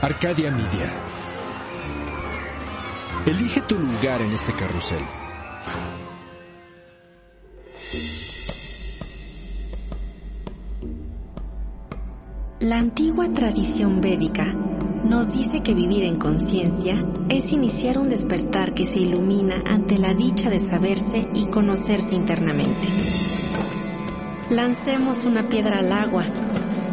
Arcadia Media. Elige tu lugar en este carrusel. La antigua tradición védica nos dice que vivir en conciencia es iniciar un despertar que se ilumina ante la dicha de saberse y conocerse internamente. Lancemos una piedra al agua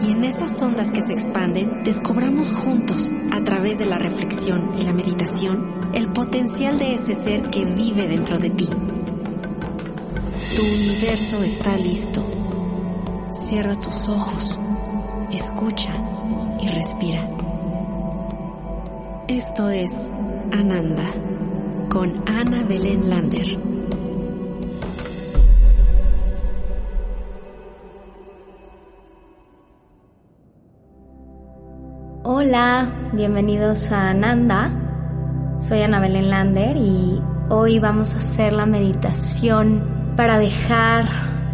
y en esas ondas que se expanden descubramos juntos, a través de la reflexión y la meditación, el potencial de ese ser que vive dentro de ti. Tu universo está listo. Cierra tus ojos, escucha y respira. Esto es Ananda con Ana Belén Lander. Hola, bienvenidos a Ananda. Soy Ana Belén Lander y hoy vamos a hacer la meditación para dejar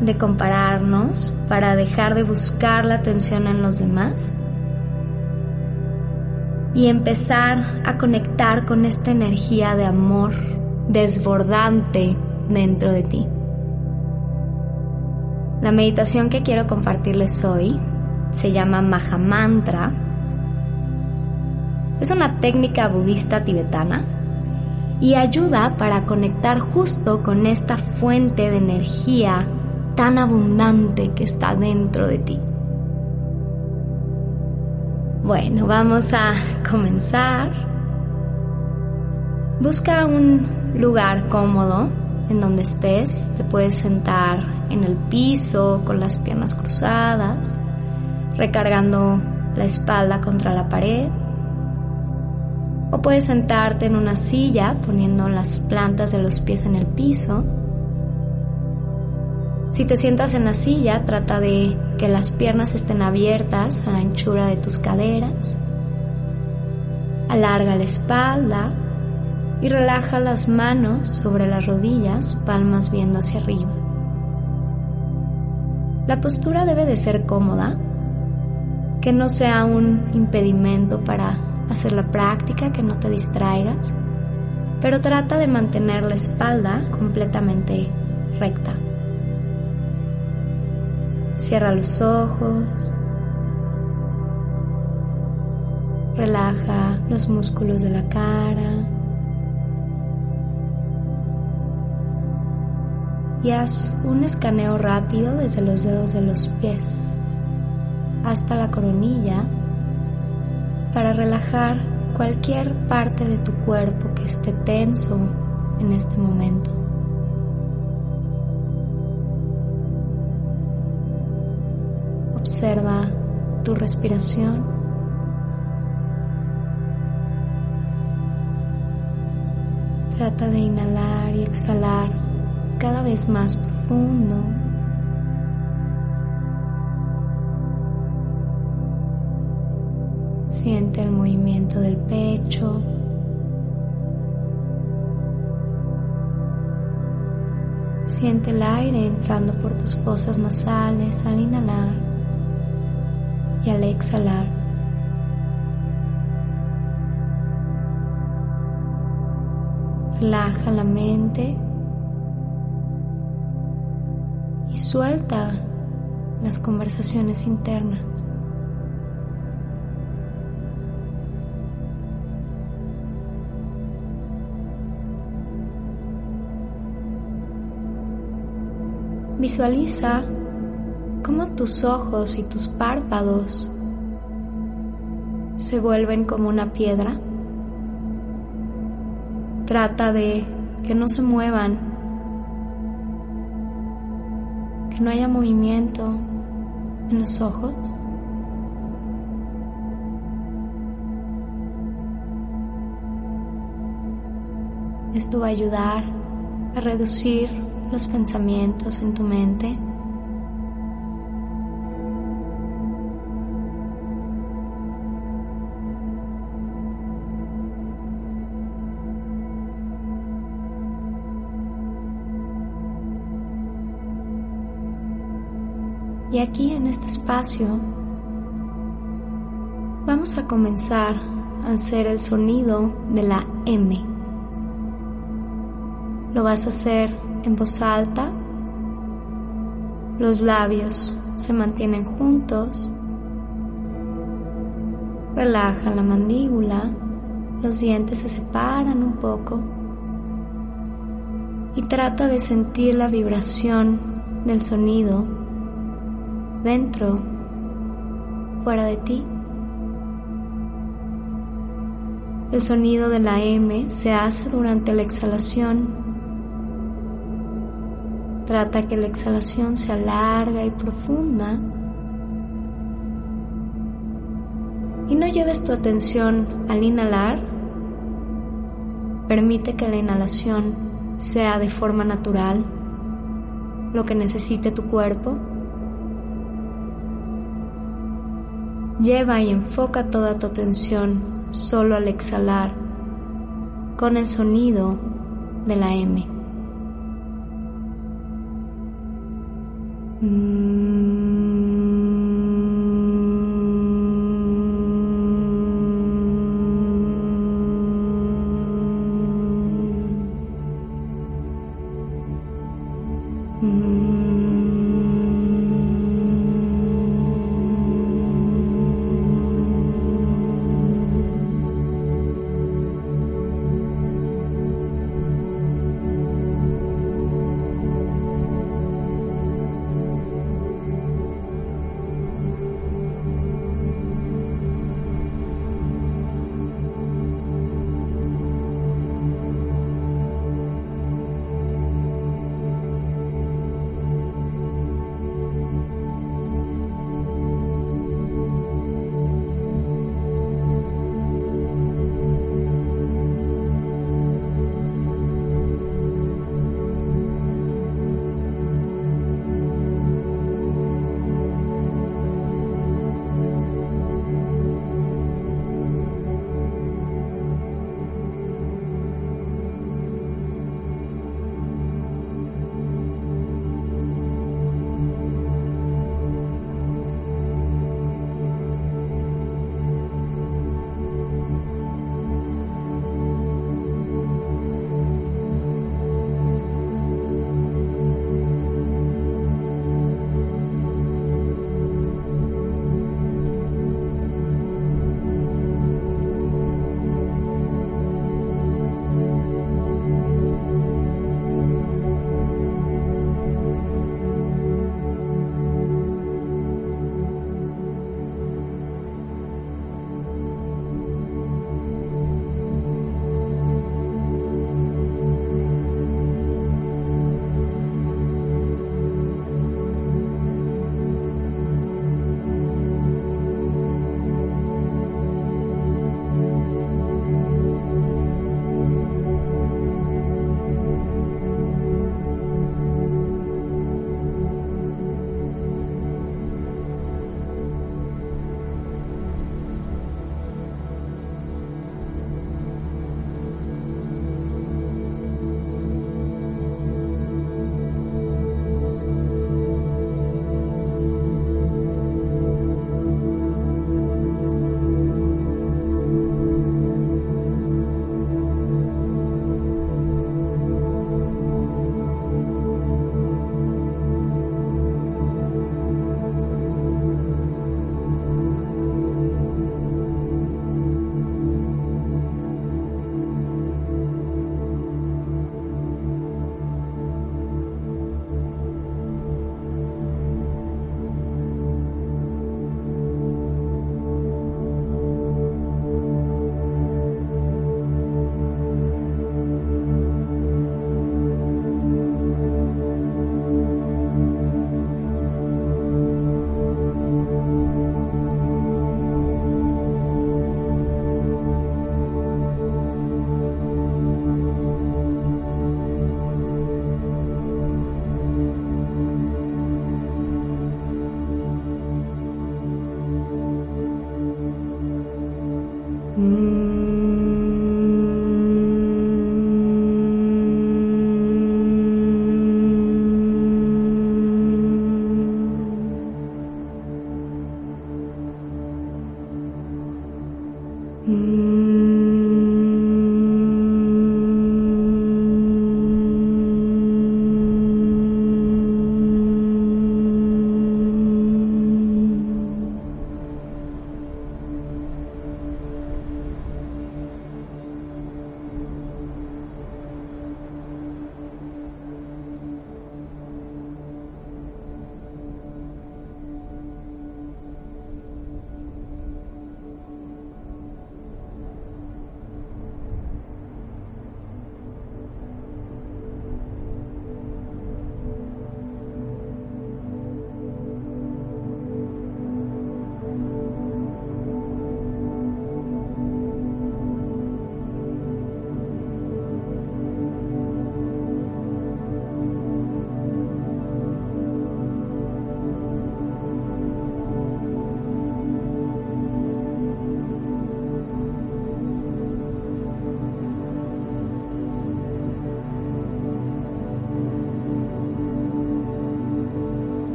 de compararnos, para dejar de buscar la atención en los demás y empezar a conectar con esta energía de amor desbordante dentro de ti. La meditación que quiero compartirles hoy se llama Mahamantra. Es una técnica budista tibetana y ayuda para conectar justo con esta fuente de energía tan abundante que está dentro de ti. Bueno, vamos a comenzar. Busca un lugar cómodo en donde estés. Te puedes sentar en el piso con las piernas cruzadas, recargando la espalda contra la pared. O puedes sentarte en una silla poniendo las plantas de los pies en el piso. Si te sientas en la silla, trata de que las piernas estén abiertas a la anchura de tus caderas. Alarga la espalda y relaja las manos sobre las rodillas, palmas viendo hacia arriba. La postura debe de ser cómoda, que no sea un impedimento para hacer la práctica, que no te distraigas, pero trata de mantener la espalda completamente recta. Cierra los ojos. Relaja los músculos de la cara. Y haz un escaneo rápido desde los dedos de los pies hasta la coronilla para relajar cualquier parte de tu cuerpo que esté tenso en este momento. Observa tu respiración. Trata de inhalar y exhalar cada vez más profundo. Siente el movimiento del pecho. Siente el aire entrando por tus fosas nasales al inhalar y al exhalar. Relaja la mente y suelta las conversaciones internas. Visualiza cómo tus ojos y tus párpados se vuelven como una piedra. Trata de que no se muevan, que no haya movimiento en los ojos. Esto va a ayudar a reducir los pensamientos en tu mente. Y aquí en este espacio vamos a comenzar a hacer el sonido de la M. Lo vas a hacer en voz alta. Los labios se mantienen juntos. Relaja la mandíbula. Los dientes se separan un poco. Y trata de sentir la vibración del sonido dentro, fuera de ti. El sonido de la M se hace durante la exhalación Trata que la exhalación sea larga y profunda. Y no lleves tu atención al inhalar. Permite que la inhalación sea de forma natural, lo que necesite tu cuerpo. Lleva y enfoca toda tu atención solo al exhalar con el sonido de la M. Mm.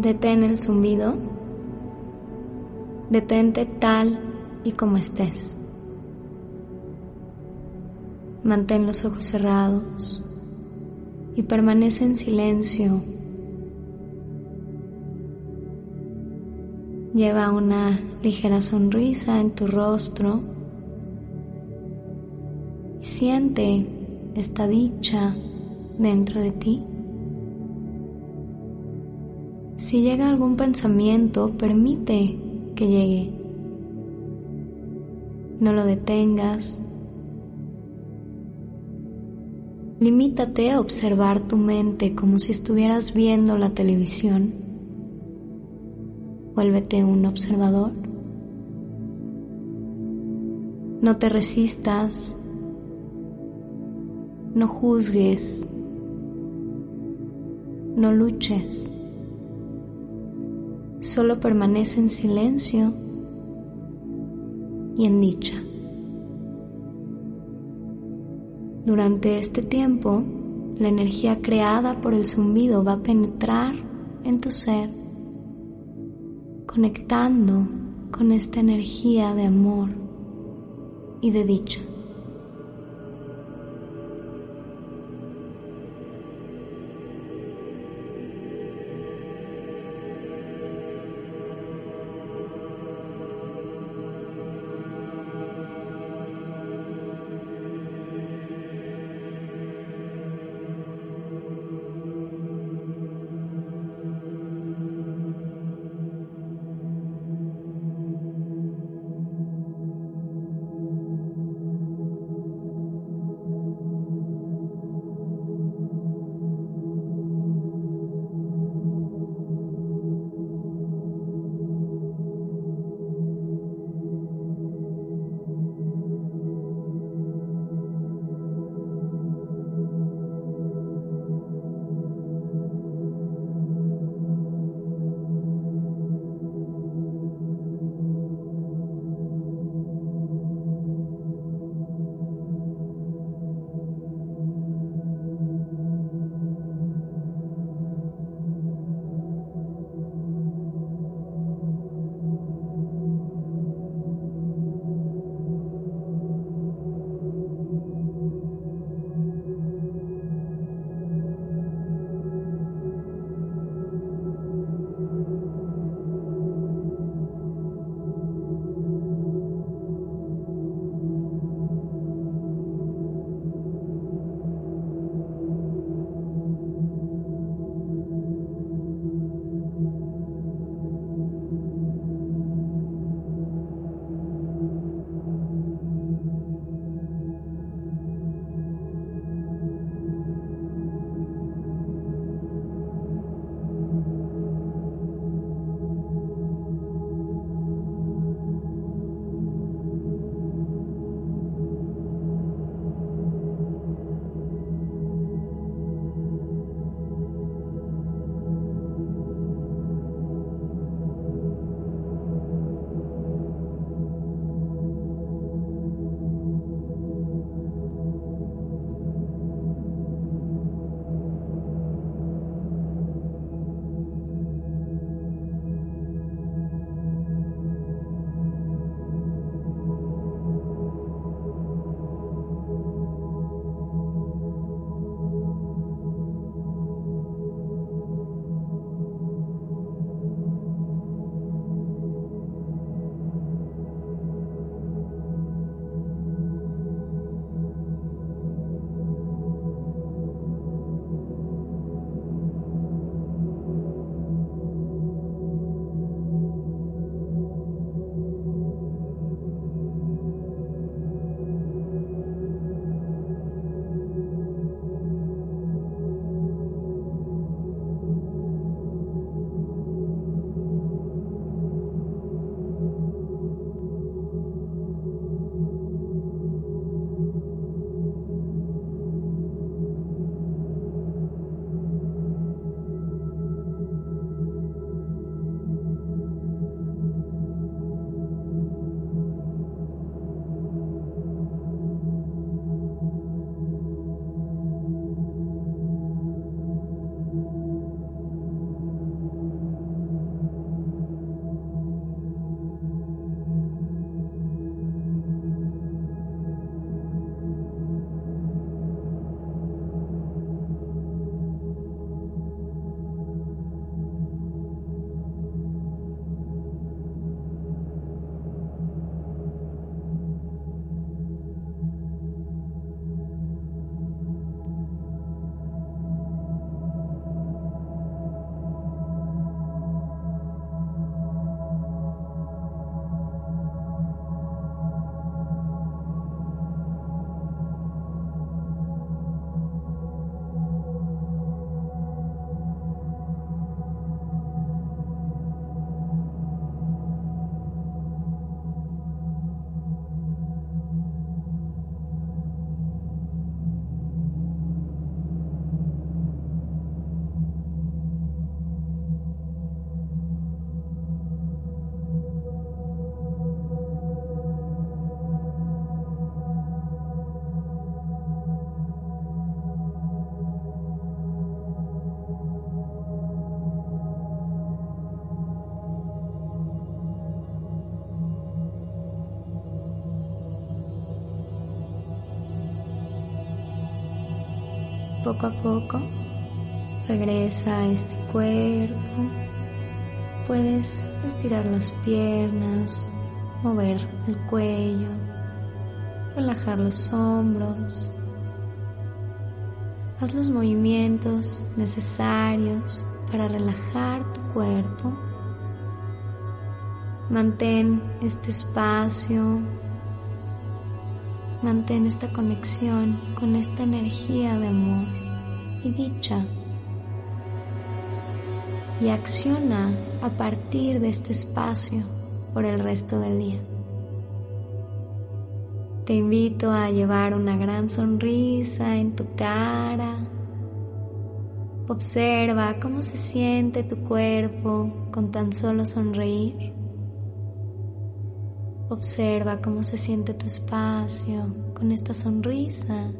Detén el zumbido. Detente tal y como estés. Mantén los ojos cerrados y permanece en silencio. Lleva una ligera sonrisa en tu rostro y siente esta dicha dentro de ti. Si llega algún pensamiento, permite que llegue. No lo detengas. Limítate a observar tu mente como si estuvieras viendo la televisión. Vuélvete un observador. No te resistas. No juzgues. No luches solo permanece en silencio y en dicha. Durante este tiempo, la energía creada por el zumbido va a penetrar en tu ser, conectando con esta energía de amor y de dicha. Poco a poco regresa a este cuerpo. Puedes estirar las piernas, mover el cuello, relajar los hombros. Haz los movimientos necesarios para relajar tu cuerpo. Mantén este espacio, mantén esta conexión con esta energía de amor y dicha. Y acciona a partir de este espacio por el resto del día. Te invito a llevar una gran sonrisa en tu cara. Observa cómo se siente tu cuerpo con tan solo sonreír. Observa cómo se siente tu espacio con esta sonrisa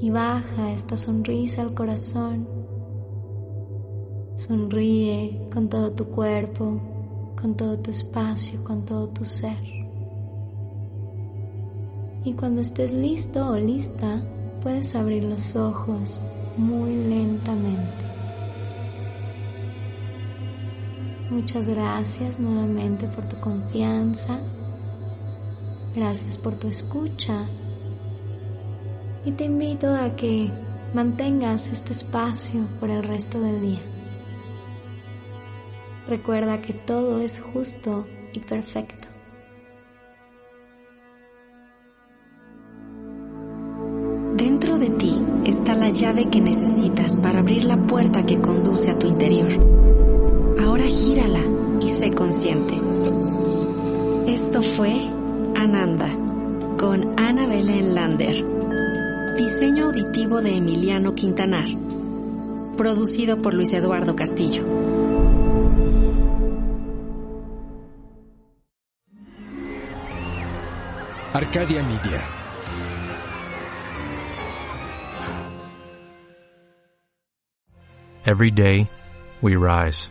y baja esta sonrisa al corazón. Sonríe con todo tu cuerpo, con todo tu espacio, con todo tu ser. Y cuando estés listo o lista, puedes abrir los ojos muy lentamente. Muchas gracias nuevamente por tu confianza. Gracias por tu escucha. Y te invito a que mantengas este espacio por el resto del día. Recuerda que todo es justo y perfecto. Dentro de ti está la llave que necesitas para abrir la puerta que conduce a tu interior. Ahora gírala y sé consciente. Esto fue Ananda con Ana Lander. Diseño auditivo de Emiliano Quintanar. Producido por Luis Eduardo Castillo. Arcadia Media. Every day, we rise,